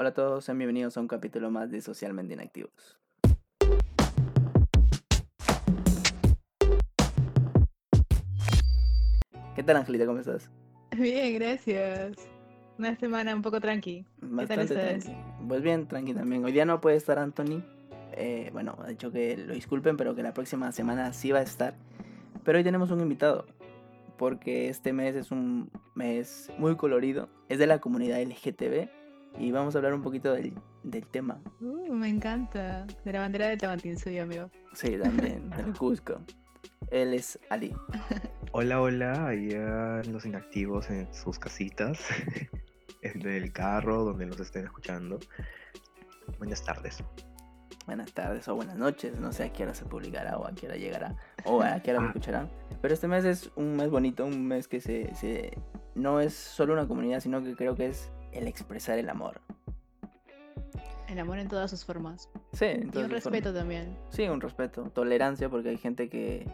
Hola a todos, sean bienvenidos a un capítulo más de Socialmente Inactivos. ¿Qué tal, Angelita? ¿Cómo estás? Bien, gracias. Una semana un poco tranqui. Bastante tranqui. Pues bien, tranqui también. Hoy día no puede estar Anthony. Eh, bueno, ha dicho que lo disculpen, pero que la próxima semana sí va a estar. Pero hoy tenemos un invitado. Porque este mes es un mes muy colorido. Es de la comunidad LGTB. Y vamos a hablar un poquito del, del tema. Uh, me encanta. De la bandera de Tamantinsuyo, amigo. Sí, también, del Cusco. Él es Ali. Hola, hola, allá los inactivos en sus casitas, en el carro, donde nos estén escuchando. Buenas tardes. Buenas tardes o buenas noches, no sé a qué hora se publicará o a qué hora llegará o a qué hora me Ah. escucharán. Pero este mes es un mes bonito, un mes que se, se no es solo una comunidad, sino que creo que es el expresar el amor. El amor en todas sus formas. Sí, Y un respeto también. Sí, un respeto, tolerancia, porque hay gente que,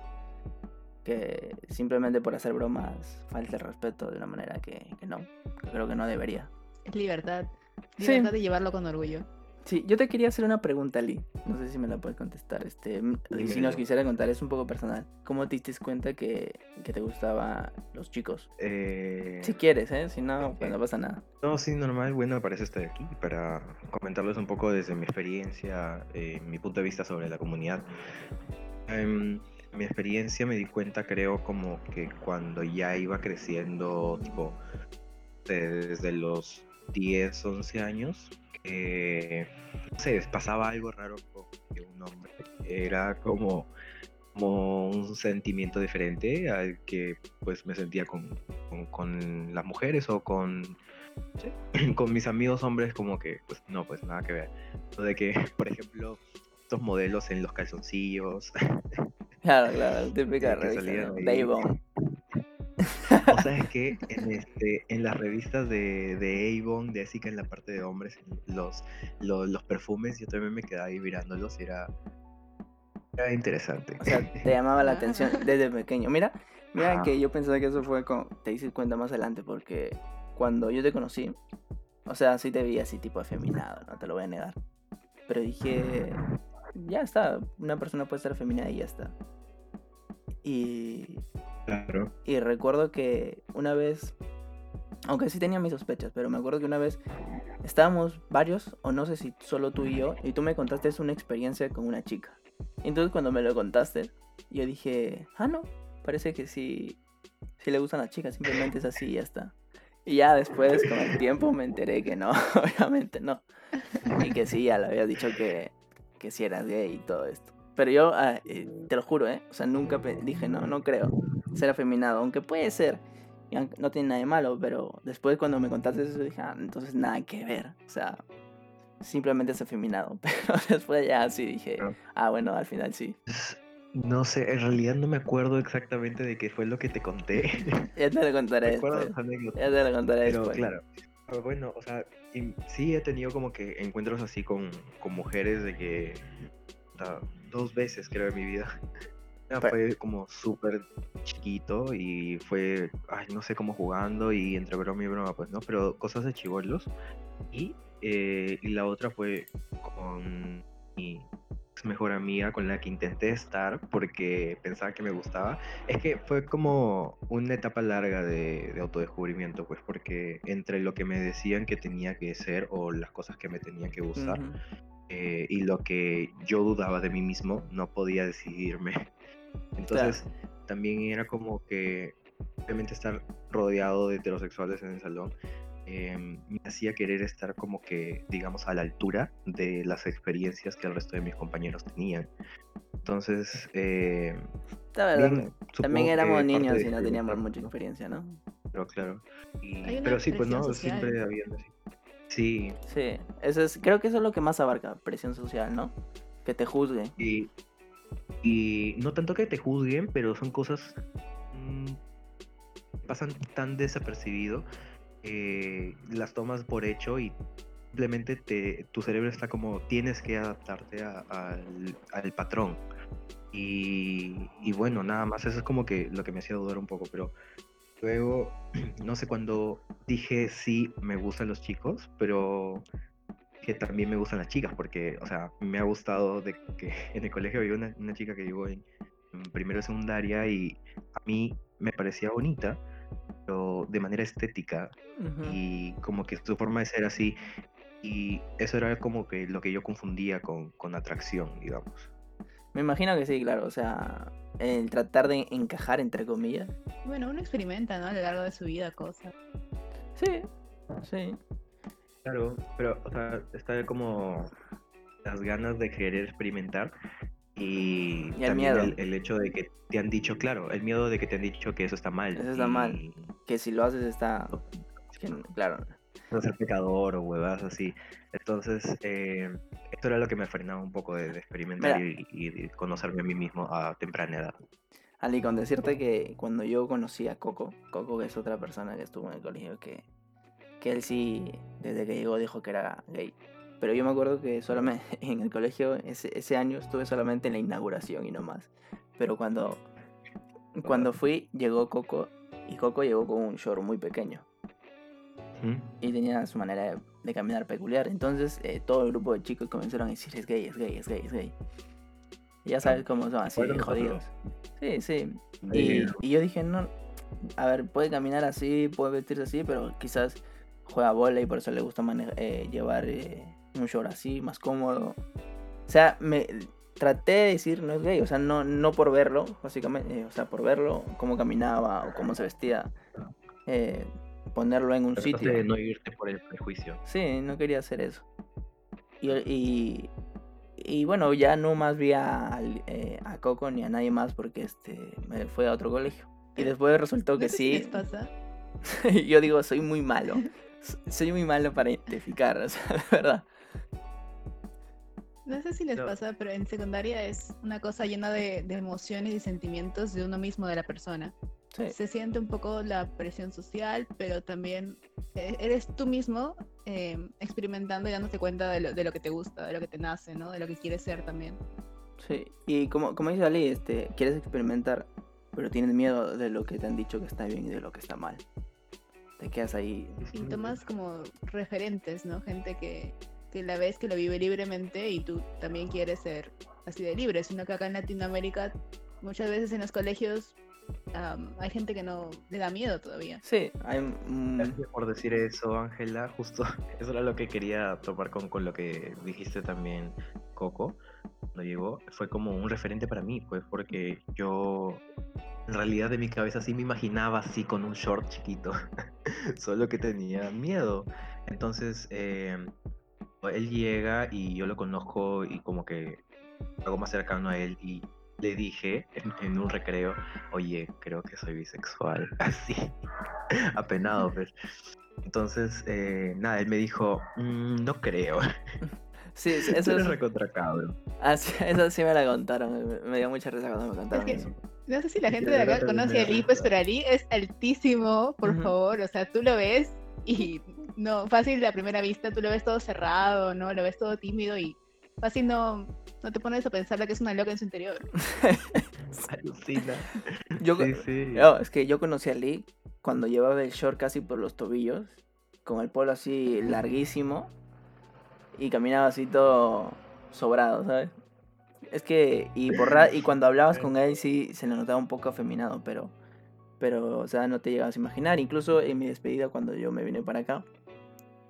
que simplemente por hacer bromas falta el respeto de una manera que, que no, que creo que no debería. Es libertad. Sí. Libertad de llevarlo con orgullo. Sí, yo te quería hacer una pregunta, Lee. No sé si me la puedes contestar. Este, m- y si nos quisiera contar, es un poco personal. ¿Cómo te diste cuenta que, que te gustaban los chicos? Eh, Si quieres, ¿eh? Si no, pues no pasa nada. No, sí, normal. Bueno, me parece estar aquí para comentarles un poco desde mi experiencia, eh, mi punto de vista sobre la comunidad. Em, mi experiencia me di cuenta, creo, como que cuando ya iba creciendo, tipo, de- desde los 10, 11 años, que, no sé, pasaba algo raro con un hombre. Era como, como un sentimiento diferente al que pues me sentía con, con, con las mujeres o con sí, con mis amigos hombres como que, pues no, pues nada que ver. Lo de que, por ejemplo, estos modelos en los calzoncillos, Claro, claro, típica revista. ¿no? o sea, es que en, este, en las revistas de, de Avon, de que en la parte de hombres, los, los, los perfumes, yo también me quedaba ahí mirándolos y era, era interesante. O sea, te llamaba la Ah. atención desde pequeño. Mira, mira Ajá. que yo pensaba que eso fue como, te hice cuenta más adelante, porque cuando yo te conocí, o sea, sí te vi así tipo afeminado, no te lo voy a negar. Pero dije, ya está, una persona puede ser afeminada y ya está. Y, Claro. y recuerdo que una vez, aunque sí tenía mis sospechas, pero me acuerdo que una vez estábamos varios, o no sé si solo tú y yo, y tú me contaste una experiencia con una chica. Entonces cuando me lo contaste, yo dije, ah, no, parece que sí, sí le gustan las chicas, simplemente es así y ya está. Y ya después, con el tiempo, me enteré que no, obviamente no. Y que sí, ya le había dicho que, que sí eras gay y todo esto. Pero yo, ah, eh, te lo juro, ¿eh? O sea, nunca dije, no, no creo ser afeminado, aunque puede ser, no tiene nada de malo, pero después cuando me contaste eso dije, ah, entonces nada que ver, o sea, simplemente es afeminado, pero después ya sí dije, ah, bueno, al final sí, No sé, en realidad no me acuerdo exactamente de qué fue lo que te conté. ya te lo contaré después, ya te lo contaré Pero después. claro, pero bueno, o sea, sí he tenido como que encuentros así con, con mujeres de que dos veces creo en mi vida. Pero- fue como súper chiquito y fue, ay, no sé cómo jugando y entre broma y broma, pues no, pero cosas de chivolos. Y, eh, y la otra fue con mi mejor amiga con la que intenté estar porque pensaba que me gustaba. Es que fue como una etapa larga de, de autodescubrimiento, pues porque entre lo que me decían que tenía que ser o las cosas que me tenían que gustar Ujú. Eh, y lo que yo dudaba de mí mismo, no podía decidirme. Entonces también era como que obviamente estar rodeado de heterosexuales en el salón em, me hacía querer estar como que, digamos, a la altura de las experiencias que el resto de mis compañeros tenían. Entonces, eh, bien, también éramos niños y no teníamos mucha experiencia, ¿no? Pero claro. Y- pero sí, pues no, social. siempre había así. Sí, Sí, eso es, creo que eso es lo que más abarca, presión social, ¿no? Que te juzguen. Y, y no tanto que te juzguen, pero son cosas mm, pasan tan desapercibido, eh, las tomas por hecho y simplemente te, tu cerebro está como tienes que adaptarte a- al, al patrón. Y, y bueno, nada más, eso es como que lo que me hacía dudar un poco, pero luego, no sé, cuando dije sí, me gustan los chicos, pero que también me gustan las chicas, porque, o sea, me ha gustado de que en el colegio había una, una chica que llegó en, en primero de secundaria y a mí me parecía bonita, pero de manera estética y como que su forma de ser así y eso era como que lo que yo confundía con, con atracción, digamos. Me imagino que sí, claro. O sea, el tratar de encajar, entre comillas. Bueno, uno experimenta, ¿no? A lo largo de su vida cosas. Sí, sí. Claro, pero o sea, está como las ganas de querer experimentar y, Y el también miedo. el, el hecho de que te han dicho, claro, el miedo de que te han dicho que eso está mal. Eso está mal. Que si lo haces está... claro. No ser pecador o huevas así. Entonces, eh, esto era lo que me frenaba un poco de, de experimentar y, y conocerme a mí mismo a temprana edad. Ali, con decirte que cuando yo conocí a Coco, Coco que es otra persona que estuvo en el colegio, que, que él sí, desde que llegó, dijo que era gay. Pero yo me acuerdo que solamente en el colegio, ese, ese año estuve solamente en la inauguración y no más. Pero cuando, cuando fui, llegó Coco y Coco llegó con un short muy pequeño ¿Mm? y tenía su manera de, de caminar peculiar. Entonces eh, todo el grupo de chicos comenzaron a decir es gay, es gay, es gay, es gay. Y ya sabes cómo son así, Bueno, jodidos. Sí, sí. Y, y yo dije, no, a ver, puede caminar así, puede vestirse así, pero quizás juega bola y por eso le gusta eh, llevar eh, un short así, más cómodo. O sea, me traté de decir no es gay, o sea, no, no por verlo, básicamente, eh, o sea, por verlo, cómo caminaba o cómo se vestía, eh, ponerlo en un trataste sitio. de no irte por el prejuicio. Sí, no quería hacer eso. Y, y, y bueno, ya no más vi a, eh, a Coco ni a nadie más porque este me fue a otro colegio. Y después resultó que No si les sí. pasa. Yo digo, soy muy malo. Soy muy malo para identificar, o sea, de verdad. No sé si les No. pasa, pero en secundaria es una cosa llena de, de emociones y sentimientos de uno mismo, de la persona. Sí, Se siente un poco la presión social, pero también eh, eres tú mismo eh, experimentando y dándote cuenta de lo, de lo que te gusta, de lo que te nace, ¿no? De lo que quieres ser también. sí. Y como, como dice Ali, este, quieres experimentar, pero tienes miedo de lo que te han dicho que está bien y de lo que está mal. Te quedas ahí. Y tomas como referentes, ¿no? Gente que, que la ves que lo vive libremente y tú también quieres ser así de libre, sino que acá en Latinoamérica muchas veces en los colegios am, hay gente que no le da miedo todavía. Sí, hay mm, Gracias por decir eso, Ángela. Justo eso era lo que quería topar con, con lo que dijiste también, Coco, cuando llegó. Fue como un referente para mí, pues, porque yo en realidad de mi cabeza sí me imaginaba así con un short chiquito, solo que tenía miedo. Entonces, eh, él llega y yo lo conozco y como que algo más cercano a él y le dije en, en un recreo, oye, creo que soy bisexual, así, apenado, pues. Entonces, eh, nada, él me dijo, "Mm, no creo, sí, sí, eso es recontra cabro. ah, sí, eso sí me la contaron. Me, dio mucha risa cuando me contaron que- eso. No sé si la gente de acá conoce a. Ali, pues, pero Ali es altísimo, por favor. O sea, tú lo ves y no, fácil a primera vista, tú lo ves todo cerrado, ¿no? Lo ves todo tímido y fácil no, no te pones a pensar que es una loca en su interior. Alucina. Yo, Sí, sí. no, es que yo conocí a Lee cuando llevaba el short casi por los tobillos, con el polo así larguísimo y caminaba así todo sobrado, ¿sabes? Es que, y, por y cuando hablabas con él sí se le notaba un poco afeminado, pero, pero, o sea, no te llegabas a imaginar. Incluso en mi despedida, cuando yo me vine para acá,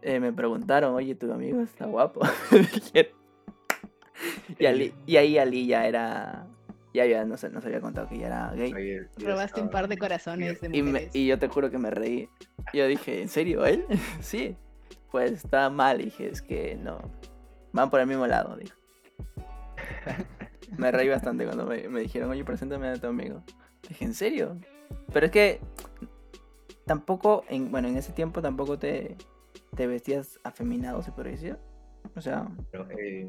eh, me preguntaron, oye, tu amigo está guapo. Y, Ali- y ahí Ali ya era, ya, ya nos, nos había contado que ya era gay. Oye, Robaste un par de corazones de Y, me- mujeres. y yo te juro que me reí. Yo dije, ¿en serio él? sí. Pues está mal. Dije, es que no. Van por el mismo lado, dijo. me reí bastante cuando me, me dijeron, oye, preséntame a tu amigo. Dije, ¿en serio? Pero es que tampoco, en, bueno, en ese tiempo tampoco te, te vestías afeminado, se podría decir. O sea, Pero, eh,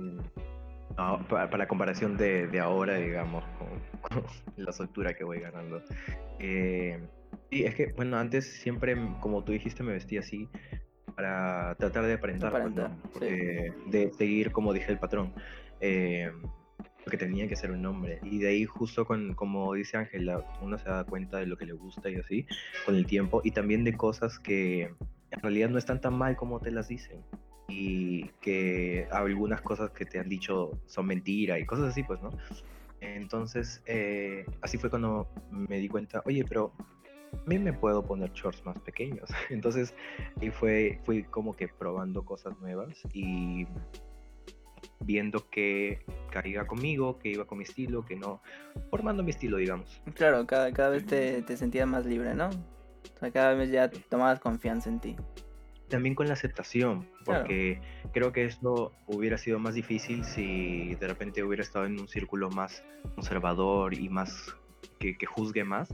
no, pa- para, la comparación de, de ahora, digamos, con, con la soltura que voy ganando. Eh, sí, es que, bueno, antes siempre, como tú dijiste, me vestía así para tratar de aparentar, pues, ¿no? Aparentar, sí. Porque de seguir, como dije, el patrón. Eh, porque tenía que ser un hombre. Y de ahí, justo con, como dice Ángela, uno se da cuenta de lo que le gusta y así, con el tiempo, y también de cosas que en realidad no están tan mal como te las dicen y que algunas cosas que te han dicho son mentira y cosas así, pues, ¿no? Entonces, eh, así fue cuando me di cuenta, oye, pero a mí me puedo poner shorts más pequeños. Entonces, y fue, fui como que probando cosas nuevas y viendo que caía conmigo, que iba con mi estilo, que no, formando mi estilo, digamos. Claro, cada, cada vez te, te sentías más libre, ¿no? O sea, cada vez ya tomabas confianza en ti. También con la aceptación, porque creo que esto hubiera sido más difícil si de repente hubiera estado en un círculo más conservador y más que, que juzgue más.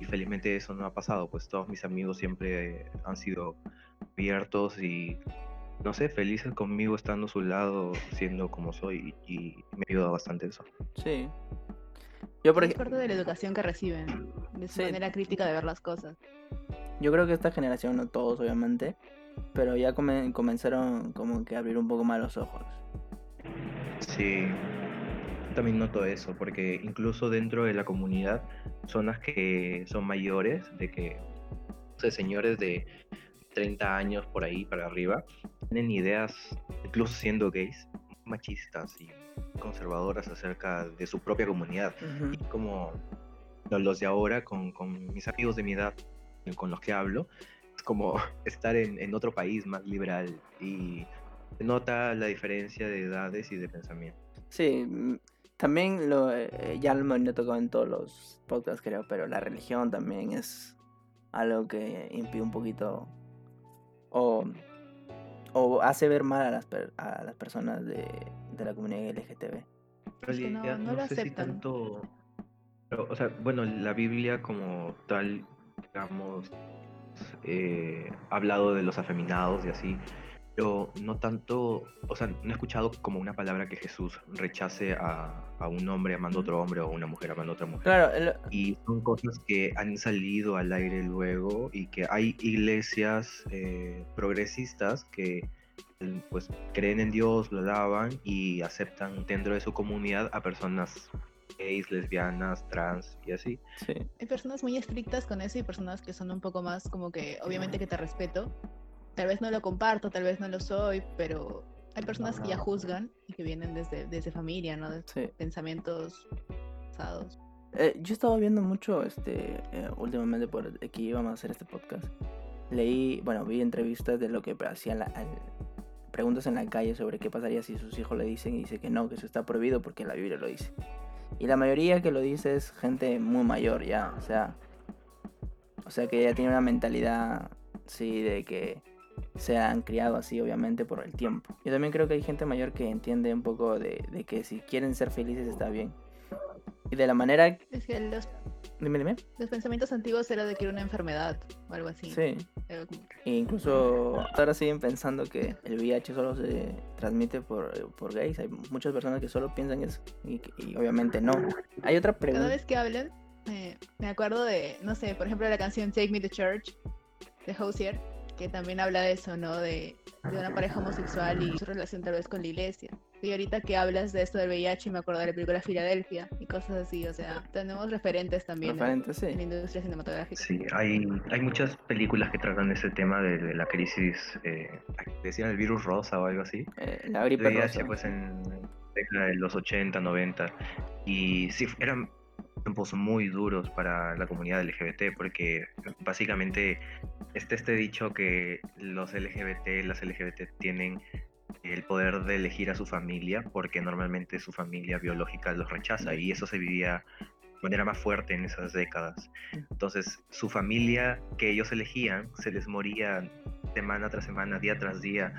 Y felizmente eso no ha pasado, pues todos mis amigos siempre han sido abiertos y no sé, felices conmigo estando a su lado, siendo como soy, y, me ayuda bastante eso. Sí. Yo por ejemplo... de la educación que reciben, de su manera crítica de ver las cosas. Yo creo que esta generación, no todos obviamente, pero ya comenzaron como que a abrir un poco más los ojos. Sí, también noto eso, porque incluso dentro de la comunidad, zonas que son mayores, de que, o sea, señores de 30 años por ahí para arriba, tienen ideas, incluso siendo gays, machistas y conservadoras acerca de su propia comunidad. Y como los de ahora, con, con, mis amigos de mi edad, con los que hablo, es como estar en, en otro país más liberal y se nota la diferencia de edades y de pensamiento. Sí, mm, también lo, eh, ya lo he tocado en todos los podcasts creo, pero la religión también es algo que impide un poquito o, o hace ver mal a las, a las personas de, de la comunidad LGTB. no, no, lo aceptan. tanto, o sea, bueno, la Biblia como tal, digamos, eh, ha hablado de los afeminados y así, pero no tanto, o sea, no he escuchado como una palabra que Jesús rechace a, a un hombre amando a otro hombre o a una mujer amando a otra mujer. Claro, Y son cosas que han salido al aire luego y que hay iglesias eh, progresistas que pues creen en Dios, lo alaban y aceptan dentro de su comunidad a personas gays, lesbianas, trans y así. Sí. Hay personas muy estrictas con eso y personas que son un poco más como que, obviamente que te respeto, tal vez no lo comparto, tal vez no lo soy, pero hay personas que ya juzgan y que vienen desde, desde familia, ¿no? De pensamientos pasados. Eh, yo estaba viendo mucho este eh, últimamente por que íbamos a hacer este podcast. Leí, bueno, vi entrevistas de lo que hacían la, preguntas en la calle sobre qué pasaría si sus hijos le dicen y dice que no, que eso está prohibido porque la Biblia lo dice. Y la mayoría que lo dice es gente muy mayor ya, o sea, o sea que ya tiene una mentalidad sí de que se han criado así, obviamente, por el tiempo. Yo también creo que hay gente mayor que entiende un poco de, que si quieren ser felices está bien. Y de la manera... Es que los... Dime, dime. Los pensamientos antiguos era de que era una enfermedad o algo así. Sí. E incluso ahora siguen pensando que el VIH solo se transmite por, por gays. Hay muchas personas que solo piensan eso. Y, obviamente no. Hay otra pregunta. Cada vez que hablan, eh, me acuerdo de, no sé, por ejemplo, la canción Take Me to Church de Hosier que también habla de eso, ¿no? De, de, una pareja homosexual y su relación tal vez con la iglesia. Y ahorita que hablas de esto del VIH, me acuerdo de la película Filadelfia y cosas así, o sea, tenemos referentes también referentes, en, la industria cinematográfica. Sí, hay, hay muchas películas que tratan ese tema de, la crisis, eh, decían el virus rosa o algo así. Eh, la gripe VIH, pues en los 80, 90, y sí, eran tiempos muy duros para la comunidad LGBT porque básicamente está este dicho que los LGBT, las LGBT tienen el poder de elegir a su familia porque normalmente su familia biológica los rechaza y eso se vivía de manera más fuerte en esas décadas. Entonces su familia que ellos elegían se les moría semana tras semana, día tras día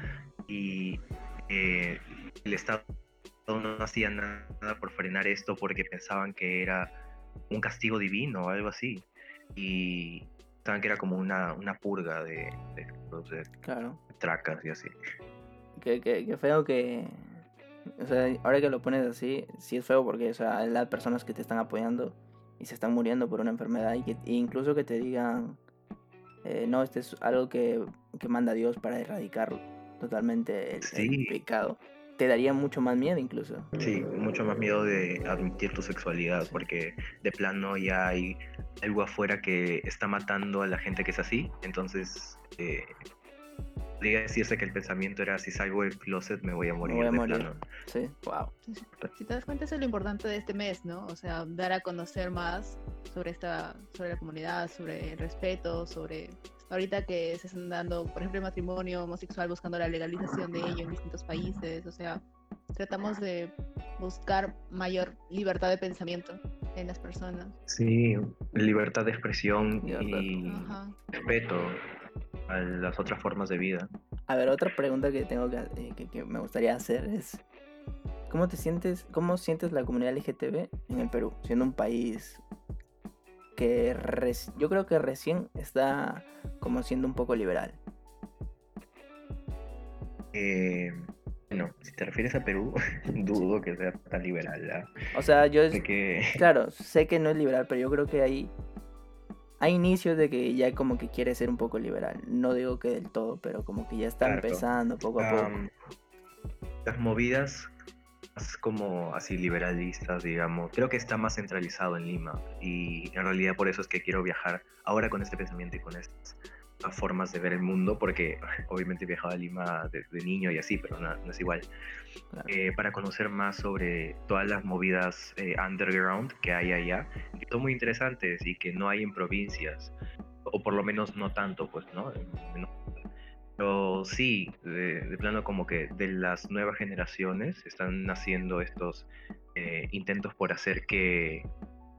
y eh, el Estado no hacía nada por frenar esto porque pensaban que era un castigo divino o algo así. Y pensaban que era como una, una purga de, de, claro. tracas y así. Que, que, feo que... O sea, ahora que lo pones así, sí es feo porque, o sea, hay las personas que te están apoyando y se están muriendo por una enfermedad y que e incluso que te digan, eh, no, este es algo que, que manda Dios para erradicar totalmente el pecado te daría mucho más miedo incluso. Sí, mucho más miedo de admitir tu sexualidad, porque de plano ya hay algo afuera que está matando a la gente que es así, entonces eh, podría decirse que el pensamiento era si salgo del closet me voy a morir. voy a de morir. plano. Sí, wow. Sí. Si te das cuenta, eso es lo importante de este mes, ¿no? O sea, dar a conocer más sobre esta, sobre la comunidad, sobre el respeto, sobre ahorita que se están dando, por ejemplo, el matrimonio homosexual, buscando la legalización de ello en distintos países. O sea, tratamos de buscar mayor libertad de pensamiento en las personas. Sí, libertad de expresión Libertad. y Ajá. respeto a las otras formas de vida. A ver, otra pregunta que tengo que, eh, que, que me gustaría hacer es ¿cómo te sientes, cómo sientes la comunidad LGTB en el Perú, siendo un país que yo creo que recién está como siendo un poco liberal? Eh, bueno, si te refieres a Perú, dudo que sea tan liberal. ¿ah? O sea, yo es- que claro, sé que no es liberal, pero yo creo que hay hay inicios de que ya como que quiere ser un poco liberal. No digo que del todo, pero como que ya está Claro. empezando poco a poco. las movidas más como así liberalistas, digamos, creo que está más centralizado en Lima y en realidad por eso es que quiero viajar ahora con este pensamiento y con estas formas de ver el mundo, porque obviamente he viajado a Lima de, de niño y así, pero no, no es igual. Claro. eh, para conocer más sobre todas las movidas eh, underground que hay allá, que son muy interesantes y que no hay en provincias, o por lo menos no tanto, pues, ¿no? Pero sí, de, de plano como que de las nuevas generaciones están naciendo estos eh, intentos por hacer que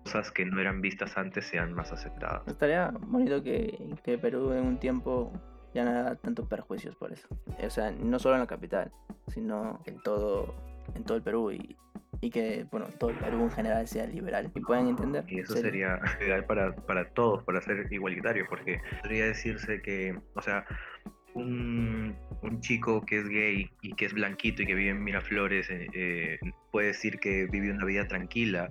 cosas que no eran vistas antes sean más aceptadas. Estaría bonito que, que Perú en un tiempo ya no haga tantos perjuicios por eso. O sea, no solo en la capital, sino en todo, en todo el Perú y, y que, bueno, todo el Perú en general sea liberal y puedan entender. Y eso Sería- ideal para, para todos, para ser igualitario, porque podría decirse que, o sea, un, un chico que es gay y que es blanquito y que vive en Miraflores eh, eh, puede decir que vive una vida tranquila,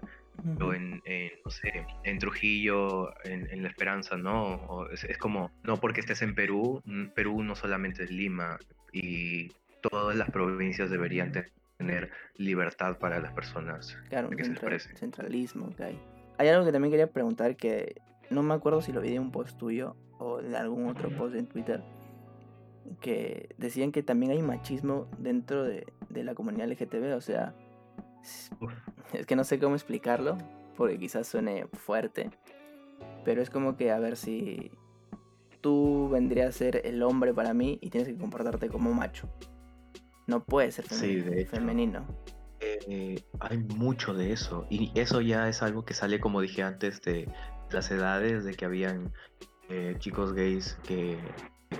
O en, en, no sé, en Trujillo, en, en La Esperanza, ¿no? O es, es como, no porque estés en Perú, Perú no solamente es Lima, y todas las provincias deberían te- tener libertad para las personas. Claro, que se central- exprese. centralismo que hay. Hay algo que también quería preguntar que no me acuerdo si lo vi de un post tuyo o de algún otro post en Twitter que decían que también hay machismo dentro de, de la comunidad LGTB, o sea. Es que no sé cómo explicarlo, porque quizás suene fuerte, pero es como que a ver si tú vendrías a ser el hombre para mí y tienes que comportarte como macho. No puedes ser Sí, femeni- de hecho. femenino. Eh, hay mucho de eso y eso ya es algo que sale como dije antes de las edades de que habían eh, chicos gays que,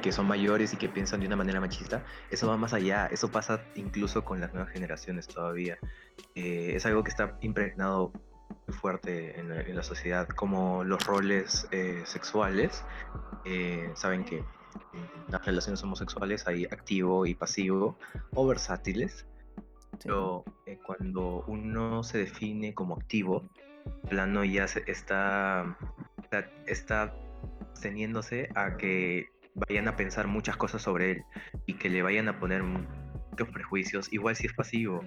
que son mayores y que piensan de una manera machista eso va más allá eso pasa incluso con las nuevas generaciones todavía. Eh, es algo que está impregnado muy fuerte en la, en la sociedad como los roles eh, sexuales eh, saben que en las relaciones homosexuales hay activo y pasivo o versátiles pero eh, cuando uno se define como activo, plano ya se está, está, está teniéndose a que vayan a pensar muchas cosas sobre él y que le vayan a poner muchos prejuicios, igual si es pasivo.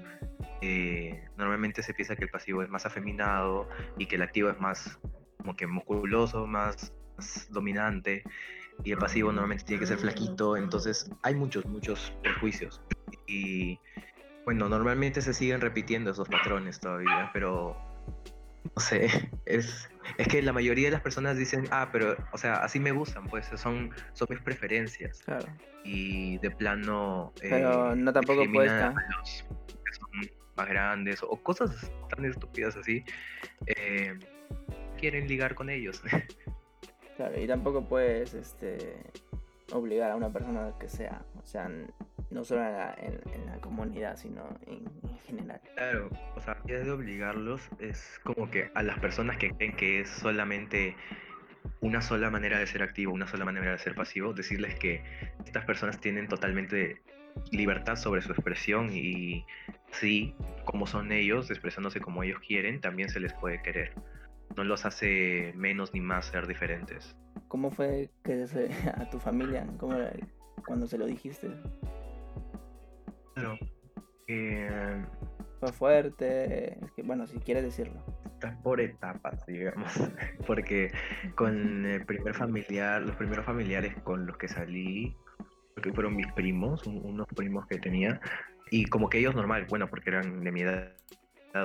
eh, normalmente se piensa que el pasivo es más afeminado y que el activo es más como que musculoso, más, más dominante y el pasivo normalmente tiene que ser flaquito, entonces hay muchos, muchos prejuicios. Y bueno, normalmente se siguen repitiendo esos patrones todavía, pero no sé, es, es que la mayoría de las personas dicen, ah, pero, o sea, así me gustan, pues son, son mis preferencias. Claro. Y de plano... Pero eh, no tampoco puedes a los que son más grandes o cosas tan estúpidas así. eh, quieren ligar con ellos. Claro, y tampoco puedes este, obligar a una persona que sea, o sea, no solo en la, en- en la comunidad, sino en, en general. Claro, o sea, ya de obligarlos es como que a las personas que creen que es solamente una sola manera de ser activo, una sola manera de ser pasivo, decirles que estas personas tienen totalmente libertad sobre su expresión y sí, como son ellos, expresándose como ellos quieren, también se les puede querer. No los hace menos ni más ser diferentes. ¿Cómo fue que se, a tu familia, cómo cuando se lo dijiste? Claro. Eh, ¿Fue fuerte? Es que, bueno, si quieres decirlo. está por etapas, digamos, porque con el primer familiar, los primeros familiares con los que salí, que fueron mis primos, unos primos que tenía, y como que ellos normal, bueno, porque eran de mi edad,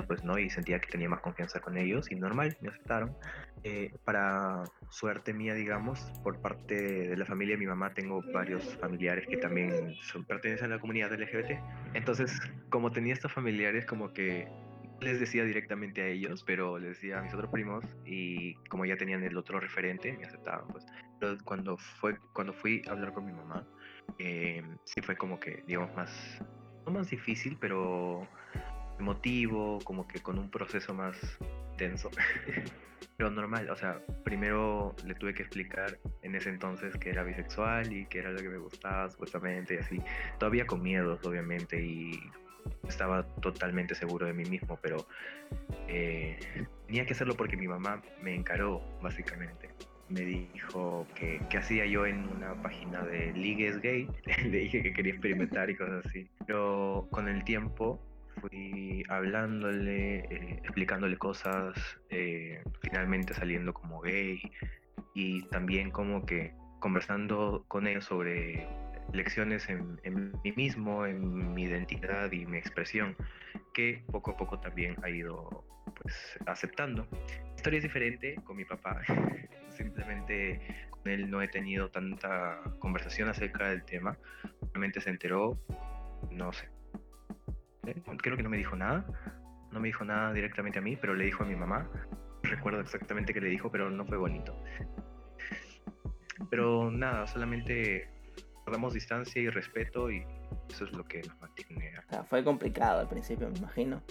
pues no, y sentía que tenía más confianza con ellos, y normal, me aceptaron. Eh, para suerte mía, digamos, por parte de la familia de mi mamá, tengo varios familiares que también son, pertenecen a la comunidad LGBT. Entonces, como tenía estos familiares, como que les decía directamente a ellos, pero les decía a mis otros primos y como ya tenían el otro referente, me aceptaban. Pues. Pero cuando, fue, cuando fui a hablar con mi mamá, eh, sí fue como que, digamos, más, no más difícil, pero emotivo, como que con un proceso más tenso. pero normal, o sea, primero le tuve que explicar en ese entonces que era bisexual y que era lo que me gustaba supuestamente y así. Todavía con miedos, obviamente, y estaba totalmente seguro de mí mismo, pero eh, tenía que hacerlo porque mi mamá me encaró, básicamente. Me dijo que qué hacía yo en una página de ligues gay. Le dije que quería experimentar y cosas así. Pero con el tiempo fui hablándole, eh, explicándole cosas, eh, finalmente saliendo como gay y también como que conversando con él sobre lecciones en, mí mismo, en mi identidad y mi expresión, que poco a poco también ha ido pues aceptando. La historia es diferente con mi papá, simplemente con él no he tenido tanta conversación acerca del tema, realmente se enteró, no sé, ¿eh? creo que no me dijo nada, no me dijo nada directamente a mí, pero le dijo a mi mamá, recuerdo exactamente qué le dijo, pero no fue bonito. Pero nada, solamente damos distancia y respeto y eso es lo que nos mantiene. fue complicado al principio, me imagino.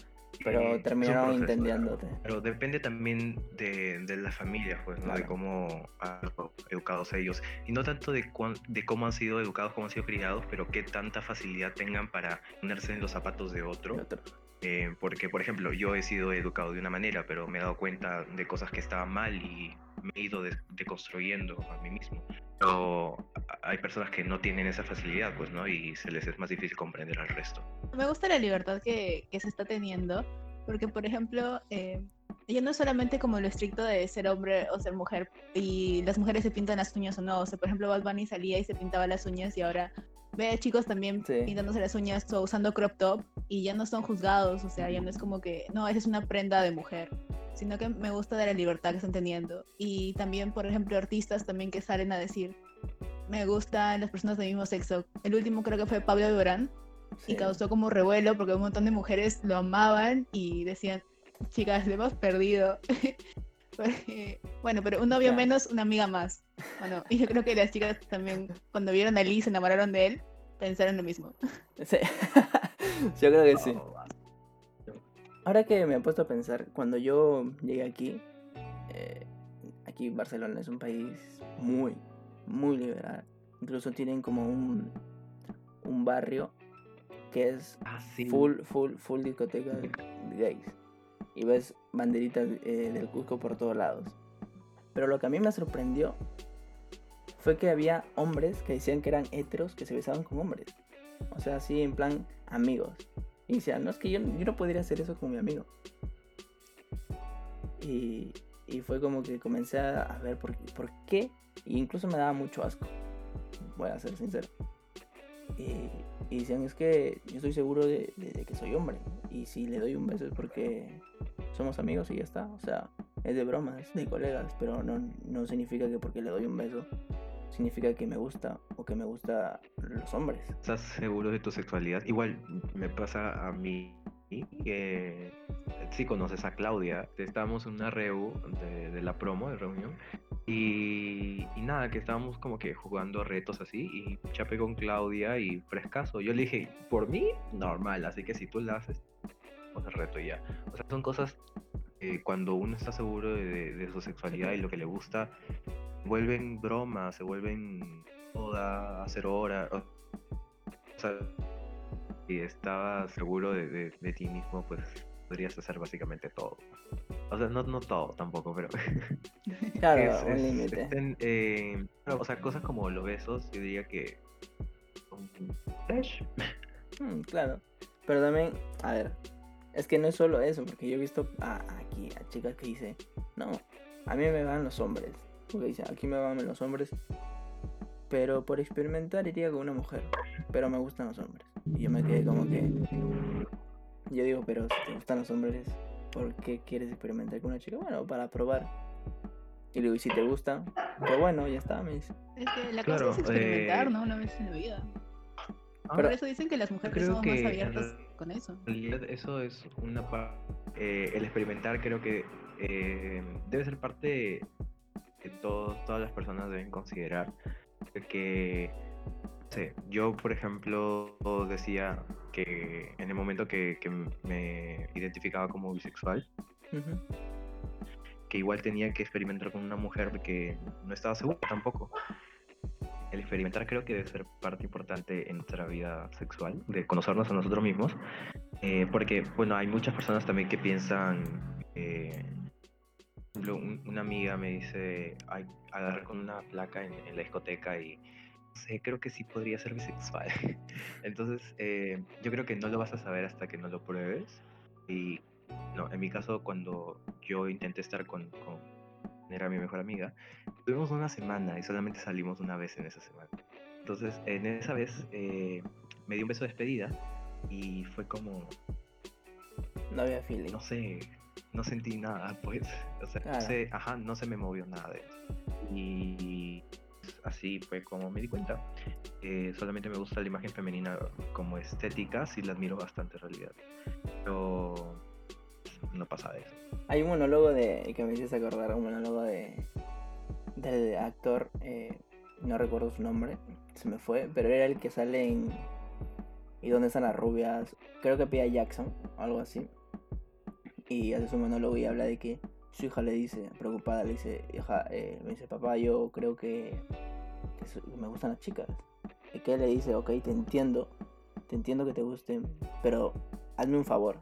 Pero terminaron entendiéndote. Pero depende también de, de la familia, pues, ¿no? De cómo han educados ellos. Y no tanto de, de cómo han sido educados, cómo han sido criados, pero qué tanta facilidad tengan para ponerse en los zapatos de otro. Eh, porque, por ejemplo, yo he sido educado de una manera, pero me he dado cuenta de cosas que estaban mal y me he ido deconstruyendo a mí mismo. Pero hay personas que no tienen esa facilidad, pues, ¿no? Y se les es más difícil comprender al resto. Me gusta la libertad que, que se está teniendo, porque, por ejemplo, eh, ya no es solamente como lo estricto de ser hombre o ser mujer, y las mujeres se pintan las uñas o no. O sea, por ejemplo, Bad Bunny salía y se pintaba las uñas y ahora ve chicos también pintándose las uñas o usando crop top y ya no son juzgados, o sea, ya no es como que, no, esa es una prenda de mujer sino que me gusta de la libertad que están teniendo. Y también, por ejemplo, artistas también que salen a decir, me gustan las personas del mismo sexo. El último creo que fue Pablo Durán y causó como revuelo porque un montón de mujeres lo amaban y decían, chicas, le hemos perdido. bueno, pero un novio menos, una amiga más. Bueno, y yo creo que las chicas también, cuando vieron a Lee, se enamoraron de él, pensaron lo mismo. Sí, yo creo que sí. Ahora que me he puesto a pensar, cuando yo llegué aquí, eh, aquí Barcelona es un país muy, muy liberal. Incluso tienen como un, un barrio que es ah, full, full, full discoteca de gays. Y ves banderitas eh, del Cusco por todos lados. Pero lo que a mí me sorprendió fue que había hombres que decían que eran heteros que se besaban con hombres. O sea, así en plan amigos. Y decía, no, es que yo, no podría hacer eso con mi amigo. Y, fue como que comencé a, ver por, por qué. E incluso me daba mucho asco. Voy a ser sincero. Y, y decían, es que yo estoy seguro de, que soy hombre. Y si le doy un beso es porque somos amigos y ya está. O sea, es de bromas, de colegas. Pero no, no significa que porque le doy un beso significa que me gusta o que me gusta los hombres. ¿Estás seguro de tu sexualidad? Igual me pasa a mí que si conoces a Claudia, estábamos en una reu de, la promo, de reunión, y, nada, que estábamos como que jugando retos así, y chapé con Claudia y frescaso. Yo le dije, por mí, normal, así que si tú la haces, pues el reto ya. O sea, son cosas cuando uno está seguro de, su sexualidad y lo que le gusta, vuelven bromas, se vuelven toda hacer hora. O sea, si estabas seguro de, de, ti mismo, pues podrías hacer básicamente todo. O sea, no, no todo tampoco, pero. Claro, un límite. Eh, o sea, cosas como los besos, yo diría que. Fresh. Mm, claro. Pero también, a ver, es que no es solo eso, porque yo he visto aquí a chicas que dicen, no, a mí me van los hombres porque dice, aquí me van los hombres. pero por experimentar iría con una mujer, pero me gustan los hombres. Y yo me quedé como que... Yo digo, pero si te gustan los hombres, ¿por qué quieres experimentar con una chica? Bueno, para probar. Y le digo, y si te gusta, pues bueno, ya está, me dice. Es que la Claro, cosa es experimentar, eh, ¿no? Una vez en la vida. Ahora, Por eso dicen que las mujeres que más abiertas con eso. En realidad eso es una parte, el experimentar creo que eh, debe ser parte que todos, todas las personas deben considerar. Que, sé, yo por ejemplo decía que en el momento que, que me identificaba como bisexual, Ujú. que igual tenía que experimentar con una mujer porque no estaba seguro tampoco. El experimentar creo que debe ser parte importante en nuestra vida sexual, de conocernos a nosotros mismos, eh, porque, bueno, hay muchas personas también que piensan, eh, ejemplo, un- una amiga me dice, ay, agarrar con una placa en, en la discoteca y, sé, creo que sí podría ser bisexual. Entonces, eh, yo creo que no lo vas a saber hasta que no lo pruebes. Y no, en mi caso, cuando yo intenté estar con, con era mi mejor amiga, tuvimos una semana y solamente salimos una vez en esa semana. Entonces, en esa vez eh, me dio un beso de despedida y fue como, No había feeling. no sé, no sentí nada, pues. O sea, no Claro. sé, ajá, no se me movió nada de eso. Y así fue como me di cuenta. Eh, solamente me gusta la imagen femenina como estética, sí la admiro bastante en realidad. Pero no pasa de eso. Hay un monólogo de que me hiciste acordar, un monólogo de del actor, eh, no recuerdo su nombre, se me fue, pero era el que sale en ¿Y dónde están las rubias? Creo que pide a Jackson, o algo así. Y hace su monólogo y habla de que su hija le dice, preocupada, le dice, hija, eh, me dice, papá, yo creo que, que me gustan las chicas. Y que él le dice, ok, te entiendo, te entiendo que te gusten, pero hazme un favor,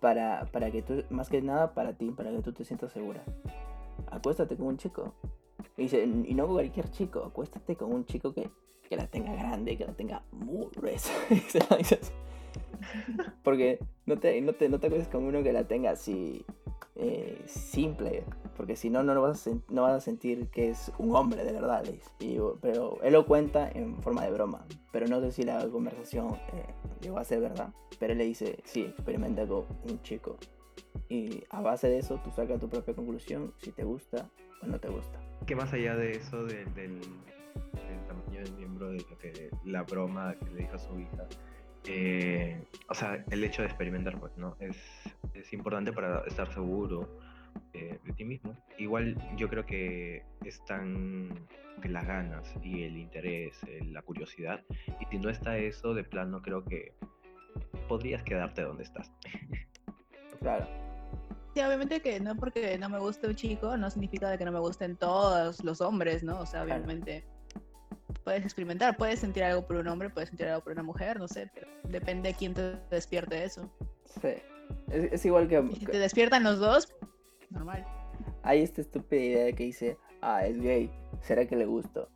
para, para que tú, más que nada para ti, para que tú te sientas segura. Acuéstate con un chico. Y dice, y no con cualquier chico, acuéstate con un chico que, que la tenga grande, que la tenga muy gruesa. Y se lo dice así. Porque no te, no, te, no te acuestes con uno que la tenga así eh, simple. Porque si no, no, vas a no vas a sentir que es un hombre de verdad. yo- pero él lo cuenta en forma de broma. Pero no sé si la conversación eh, llegó a ser verdad. Pero él le dice, sí, experimenta con un chico. Y a base de eso tú sacas tu propia conclusión si te gusta o no te gusta. que más allá de eso, de- del, del tamaño del miembro, de que, la broma que le dijo a su hija, eh, o sea, el hecho de experimentar, pues, ¿no? Es, es importante para estar seguro eh, de ti mismo. Igual yo creo que están que las ganas y el interés, eh, la curiosidad, y si no está eso, de plano creo que podrías quedarte donde estás. Claro. Sí, obviamente que no porque no me guste un chico, no significa de que no me gusten todos los hombres, ¿no? O sea, Claro. Puedes experimentar, puedes sentir algo por un hombre, puedes sentir algo por una mujer, no sé, pero depende de quién te despierte eso. Sí. Es, es igual que, Y si te despiertan los dos, normal. hay esta estúpida idea de que dice, ah, es gay, ¿será que le gusto?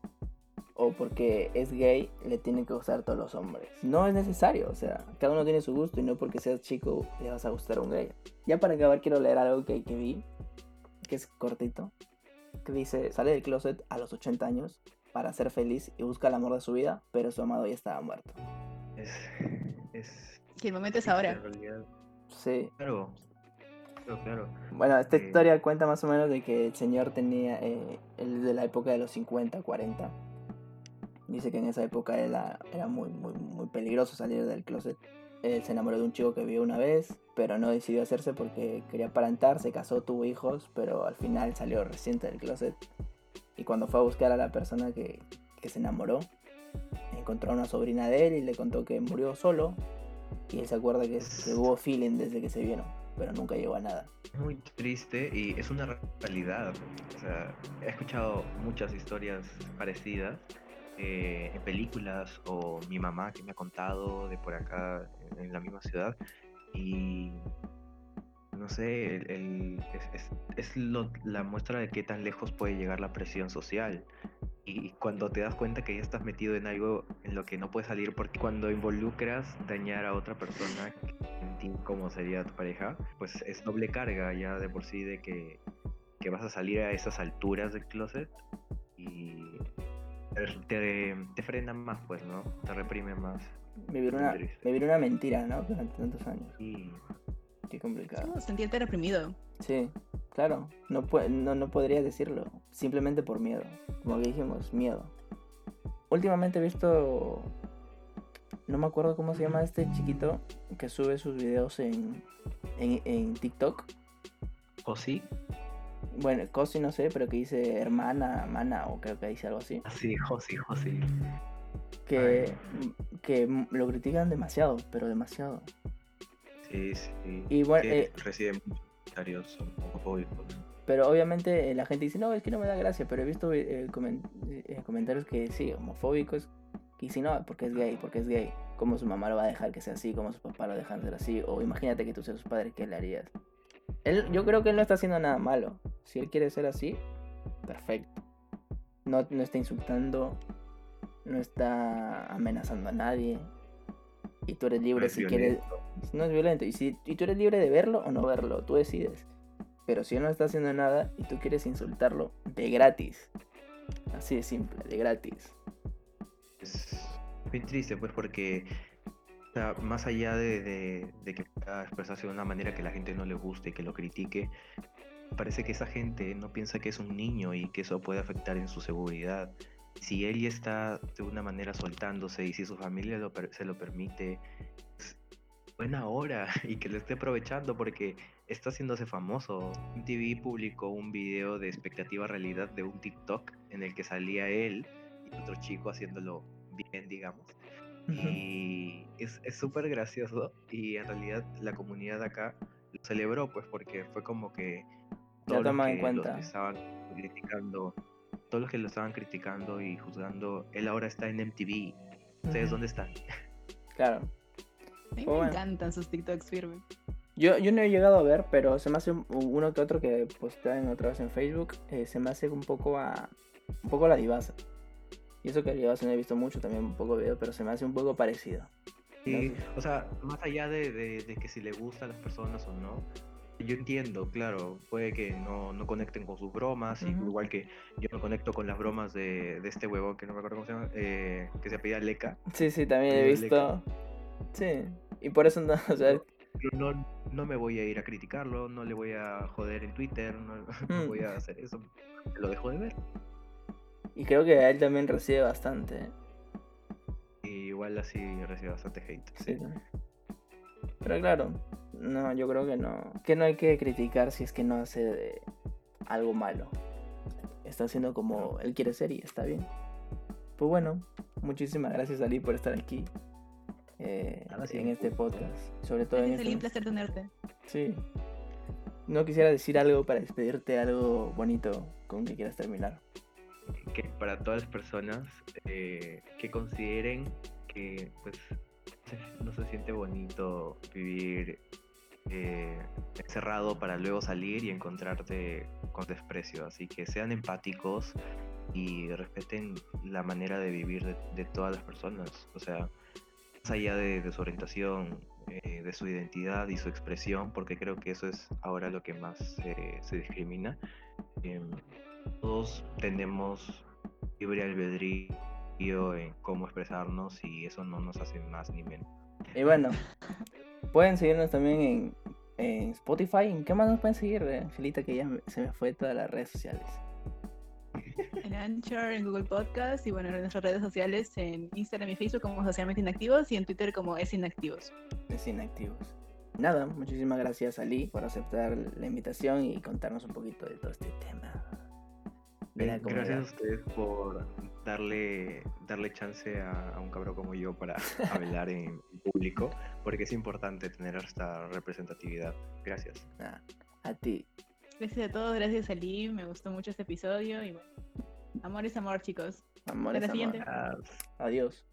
O porque es gay, le tienen que gustar todos los hombres. No es necesario, o sea, cada uno tiene su gusto y no porque seas chico le vas a gustar a un gay. Ya para acabar quiero leer algo que, que vi, que es cortito, que dice, sale del closet a los 80 años para ser feliz y busca el amor de su vida, pero su amado ya estaba muerto. Es, es Y el momento es ahora. Sí, claro, claro, claro. Bueno, esta Eh, historia cuenta más o menos de que el señor tenía, eh, él de la época de los 50, 40. Dice que en esa época era, era muy, muy, muy peligroso salir del closet. Él se enamoró de un chico que vio una vez, pero no decidió hacerse porque quería aparentar, se casó, tuvo hijos, pero al final salió reciente del closet. Y cuando fue a buscar a la persona que, que se enamoró, encontró a una sobrina de él y le contó que murió solo. Y él se acuerda que, que hubo feeling desde que se vieron, pero nunca llegó a nada. Es muy triste y es una realidad. O sea, he escuchado muchas historias parecidas eh, en películas o mi mamá que me ha contado de por acá en, en la misma ciudad y no sé, el- el- es, es- es lo- la muestra de qué tan lejos puede llegar la presión social. Y cuando te das cuenta que ya estás metido en algo en lo que no puedes salir, porque cuando involucras dañar a otra persona, en ti como sería tu pareja, pues es doble carga ya de por sí de que, que vas a salir a esas alturas del closet y te, te frena más, pues, ¿no? Te reprime más. Vivir una, Triste. vivir una mentira, ¿no? Durante tantos años. Y Qué complicado. No, sentirte reprimido. Sí, claro. No, no, no podría decirlo. Simplemente por miedo. Como que dijimos, miedo. Últimamente he visto. No me acuerdo cómo se llama este chiquito que sube sus videos en, en, en TikTok. ¿O sí? Bueno, Cosi no sé, pero que dice hermana, mana, o creo que dice algo así. Así, Josi, Josi. Que, que lo critican demasiado, pero demasiado. Sí, sí. Y bueno, eh, muchos comentarios homofóbicos. Pero obviamente eh, la gente dice, no, es que no me da gracia, pero he visto eh, eh, comentarios que sí, homofóbicos, que dicen, no, porque es gay, porque es gay. ¿Cómo su mamá lo va a dejar que sea así? ¿Cómo su papá lo dejan ser así? O imagínate que tú seas su padre, ¿qué le harías? Él, yo creo que él no está haciendo nada malo. Si él quiere ser así, perfecto. No, no está insultando, no está amenazando a nadie. Y tú eres libre si quieres... No es violento. Y, si, y tú eres libre de verlo o no verlo, tú decides. Pero si él no está haciendo nada y tú quieres insultarlo, de gratis. Así de simple, de gratis. Es muy triste, pues, porque más allá de, de- que pueda expresarse de una manera que la gente no le guste y que lo critique, parece que esa gente no piensa que es un niño y que eso puede afectar en su seguridad. Si él ya está de una manera soltándose y si su familia se lo permite, buena hora y que lo esté aprovechando porque está haciéndose famoso. MTV publicó un video de expectativa realidad de un TikTok en el que salía él y otro chico haciéndolo bien, digamos. Y es súper gracioso y en realidad la comunidad acá lo celebró pues porque fue como que Ya todos los en que, los estaban criticando, todos los que lo estaban criticando y juzgando, él ahora está en MTV. ¿Ustedes Ujú. dónde están? Claro. A mí Oh, me bueno. encantan sus TikToks firmes. Yo, yo no he llegado a ver, pero se me hace un- uno que otro que postean otra vez en Facebook. eh, se me hace un poco a. Un poco a la divasa. Y eso que la divasa no he visto mucho, también un poco video, pero se me hace un poco parecido. Sí, o sea, más allá de, de- de que si le gusta a las personas o no, yo entiendo, claro, puede que no, no conecten con sus bromas, y igual que yo no conecto con las bromas de, de este huevón que no me acuerdo cómo se llama, eh, que se apellida Leca, Sí, sí, también he visto. Sí. Y por eso no, o sea, pero no, no me voy a ir a criticarlo, no le voy a joder en Twitter, no, no Mm. voy a hacer eso, lo dejo de ver. y creo que a él también recibe bastante. ¿eh? Y igual así recibe bastante hate. Sí. Pero claro, no, yo creo que no. Que no hay que criticar si es que no hace de algo malo. Está haciendo como él quiere ser y está bien. Pues bueno, muchísimas gracias Ali por estar aquí. Eh, sí. en este podcast. Sobre todo en Es este. un placer tenerte. Sí. No quisiera decir algo para despedirte, algo bonito con que quieras terminar. que para todas las personas eh, que consideren que pues no se siente bonito vivir eh, encerrado para luego salir y encontrarte con desprecio. Así que sean empáticos y respeten la manera de vivir de, de todas las personas. O sea, allá de, de su orientación, eh, de su identidad y su expresión, porque creo que eso es ahora lo que más se- discrimina. Em, todos tenemos libre albedrío en cómo expresarnos y eso no nos hace más ni menos. Y bueno, pueden seguirnos también en, en Spotify. ¿En qué más nos pueden seguir, eh, Angelita? Que ya se me fue todas las redes sociales. En Anchor, en Google Podcast y bueno, en nuestras redes sociales, en Instagram y Facebook como Socialmente Inactivos y en Twitter como Es Inactivos. Es inactivos. Nada, muchísimas gracias Ali por aceptar la invitación y contarnos un poquito de todo este tema. Eh, Gracias a ustedes por darle, darle chance a, a un cabrón como yo para hablar en público, porque es importante tener esta representatividad. Gracias. Nada, a ti. Gracias a todos, gracias a Lee, me gustó mucho este episodio y bueno, amor es amor chicos. Amor Hasta es la amor. siguiente. Ah, Adiós.